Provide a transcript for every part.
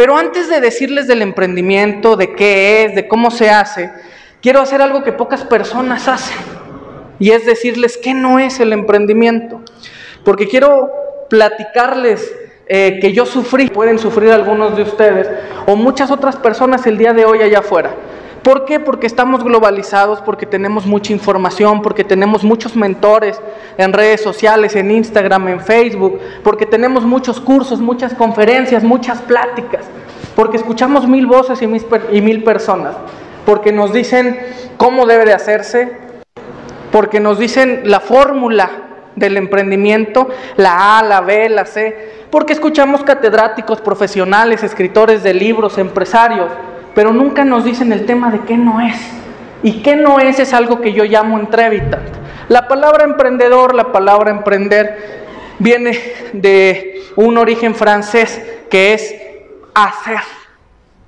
Pero antes de decirles del emprendimiento, de qué es, de cómo se hace, quiero hacer algo que pocas personas hacen. Y es decirles qué no es el emprendimiento. Porque quiero platicarles eh, que yo sufrí, pueden sufrir algunos de ustedes, o muchas otras personas el día de hoy allá afuera. ¿Por qué? Porque estamos globalizados, porque tenemos mucha información, porque tenemos muchos mentores en redes sociales, en Instagram, en Facebook, porque tenemos muchos cursos, muchas conferencias, muchas pláticas, porque escuchamos mil voces y mil, personas, porque nos dicen cómo debe de hacerse, porque nos dicen la fórmula del emprendimiento, la A, la B, la C, porque escuchamos catedráticos, profesionales, escritores de libros, empresarios, pero nunca nos dicen el tema de qué no es. Y qué no es es algo que yo llamo entrevitant. La palabra emprendedor, la palabra emprender, viene de un origen francés que es hacer.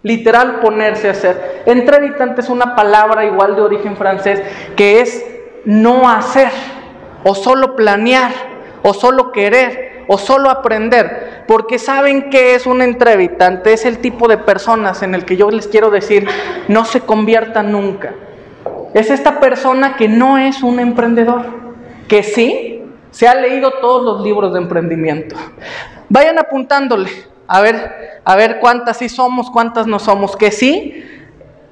Literal ponerse a hacer. Entrevitant es una palabra igual de origen francés que es no hacer o solo planear o solo querer o solo aprender, porque saben que es un entrevistante, es el tipo de personas en el que yo les quiero decir, no se convierta nunca. Es esta persona que no es un emprendedor, que sí se ha leído todos los libros de emprendimiento. Vayan apuntándole, a ver, a ver cuántas sí somos, cuántas no somos, que sí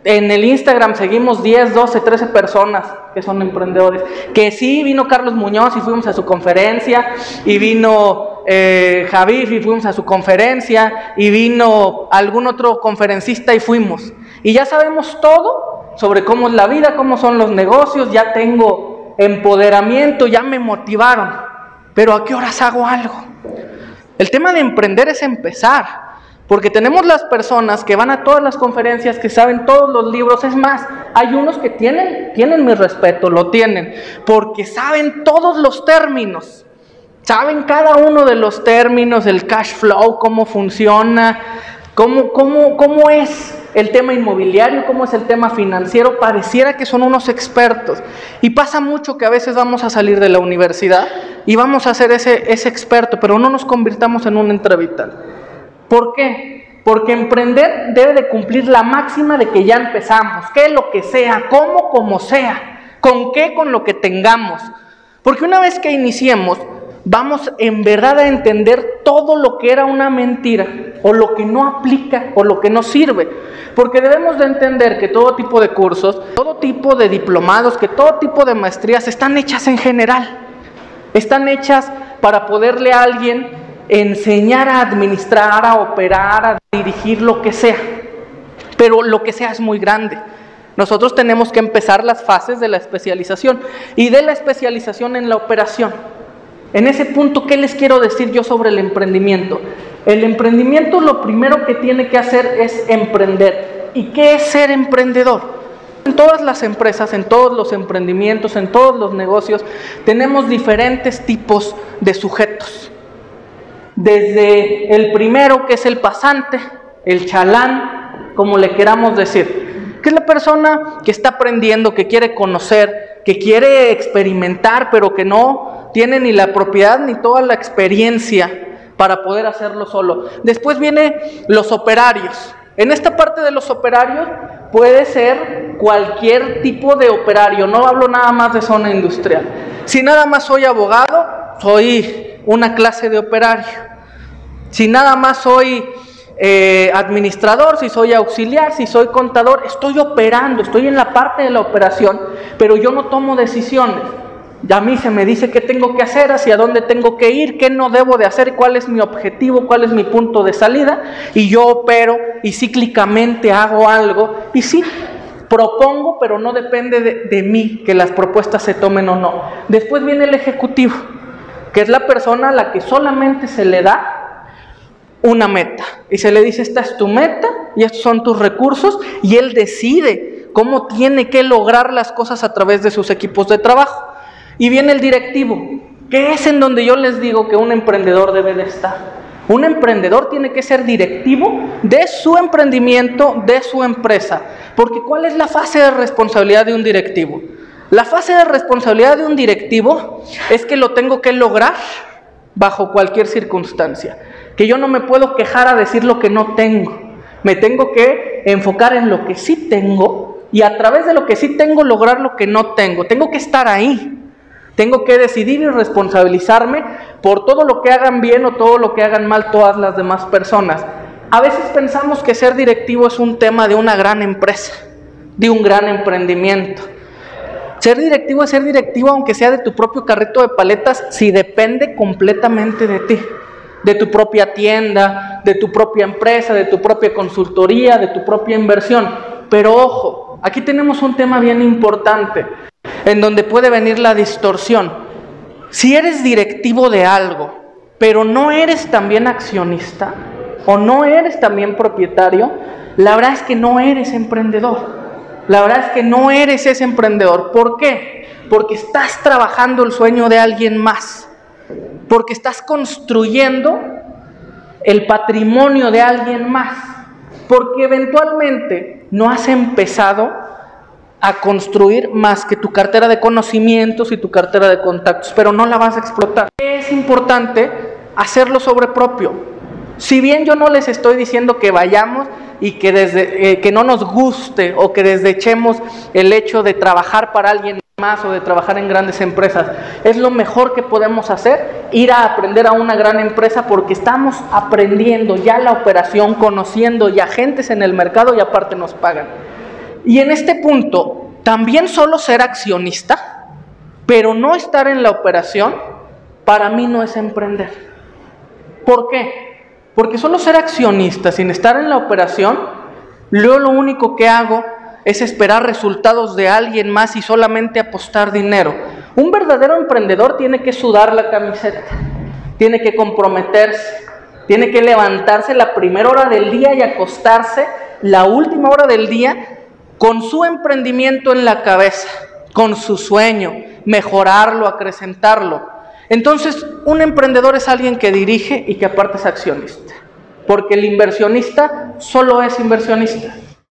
en el Instagram seguimos 10, 12, 13 personas que son emprendedores. Que sí, vino Carlos Muñoz y fuimos a su conferencia, y vino eh, Javier y fuimos a su conferencia, y vino algún otro conferencista y fuimos. Y ya sabemos todo sobre cómo es la vida, cómo son los negocios, ya tengo empoderamiento, ya me motivaron. Pero ¿a qué horas hago algo? El tema de emprender es empezar. Porque tenemos las personas que van a todas las conferencias, que saben todos los libros. Es más, hay unos que tienen, tienen mi respeto, lo tienen, porque saben todos los términos. Saben cada uno de los términos, el cash flow, cómo funciona, cómo, cómo, cómo es el tema inmobiliario, cómo es el tema financiero. Pareciera que son unos expertos. Y pasa mucho que a veces vamos a salir de la universidad y vamos a ser ese, ese experto, pero no nos convirtamos en un entrevital. ¿Por qué? Porque emprender debe de cumplir la máxima de que ya empezamos, que lo que sea, cómo como sea, con qué con lo que tengamos. Porque una vez que iniciemos, vamos en verdad a entender todo lo que era una mentira o lo que no aplica o lo que no sirve. Porque debemos de entender que todo tipo de cursos, todo tipo de diplomados, que todo tipo de maestrías están hechas en general. Están hechas para poderle a alguien enseñar a administrar, a operar, a dirigir lo que sea. Pero lo que sea es muy grande. Nosotros tenemos que empezar las fases de la especialización y de la especialización en la operación. En ese punto, ¿qué les quiero decir yo sobre el emprendimiento? El emprendimiento lo primero que tiene que hacer es emprender. ¿Y qué es ser emprendedor? En todas las empresas, en todos los emprendimientos, en todos los negocios, tenemos diferentes tipos de sujetos desde el primero que es el pasante, el chalán, como le queramos decir, que es la persona que está aprendiendo, que quiere conocer, que quiere experimentar, pero que no tiene ni la propiedad ni toda la experiencia para poder hacerlo solo. Después viene los operarios. En esta parte de los operarios puede ser cualquier tipo de operario, no hablo nada más de zona industrial. Si nada más soy abogado, soy una clase de operario. Si nada más soy eh, administrador, si soy auxiliar, si soy contador, estoy operando, estoy en la parte de la operación, pero yo no tomo decisiones. A mí se me dice qué tengo que hacer, hacia dónde tengo que ir, qué no debo de hacer, cuál es mi objetivo, cuál es mi punto de salida, y yo opero y cíclicamente hago algo, y sí, propongo, pero no depende de, de mí que las propuestas se tomen o no. Después viene el ejecutivo, que es la persona a la que solamente se le da una meta y se le dice, esta es tu meta y estos son tus recursos y él decide cómo tiene que lograr las cosas a través de sus equipos de trabajo. Y viene el directivo, que es en donde yo les digo que un emprendedor debe de estar. Un emprendedor tiene que ser directivo de su emprendimiento, de su empresa. Porque ¿cuál es la fase de responsabilidad de un directivo? La fase de responsabilidad de un directivo es que lo tengo que lograr bajo cualquier circunstancia que yo no me puedo quejar a decir lo que no tengo. Me tengo que enfocar en lo que sí tengo y a través de lo que sí tengo lograr lo que no tengo. Tengo que estar ahí. Tengo que decidir y responsabilizarme por todo lo que hagan bien o todo lo que hagan mal todas las demás personas. A veces pensamos que ser directivo es un tema de una gran empresa, de un gran emprendimiento. Ser directivo es ser directivo aunque sea de tu propio carrito de paletas si depende completamente de ti, de tu propia tienda, de tu propia empresa, de tu propia consultoría, de tu propia inversión. Pero ojo, aquí tenemos un tema bien importante en donde puede venir la distorsión. Si eres directivo de algo, pero no eres también accionista o no eres también propietario, la verdad es que no eres emprendedor. La verdad es que no eres ese emprendedor. ¿Por qué? Porque estás trabajando el sueño de alguien más. Porque estás construyendo el patrimonio de alguien más. Porque eventualmente no has empezado a construir más que tu cartera de conocimientos y tu cartera de contactos, pero no la vas a explotar. Es importante hacerlo sobre propio. Si bien yo no les estoy diciendo que vayamos y que, desde, eh, que no nos guste o que desechemos el hecho de trabajar para alguien más o de trabajar en grandes empresas. Es lo mejor que podemos hacer, ir a aprender a una gran empresa porque estamos aprendiendo ya la operación, conociendo ya agentes en el mercado y aparte nos pagan. Y en este punto, también solo ser accionista, pero no estar en la operación, para mí no es emprender. ¿Por qué? Porque solo ser accionista sin estar en la operación, lo único que hago es esperar resultados de alguien más y solamente apostar dinero. Un verdadero emprendedor tiene que sudar la camiseta, tiene que comprometerse, tiene que levantarse la primera hora del día y acostarse la última hora del día con su emprendimiento en la cabeza, con su sueño, mejorarlo, acrecentarlo. Entonces, un emprendedor es alguien que dirige y que aparte es accionista. Porque el inversionista solo es inversionista.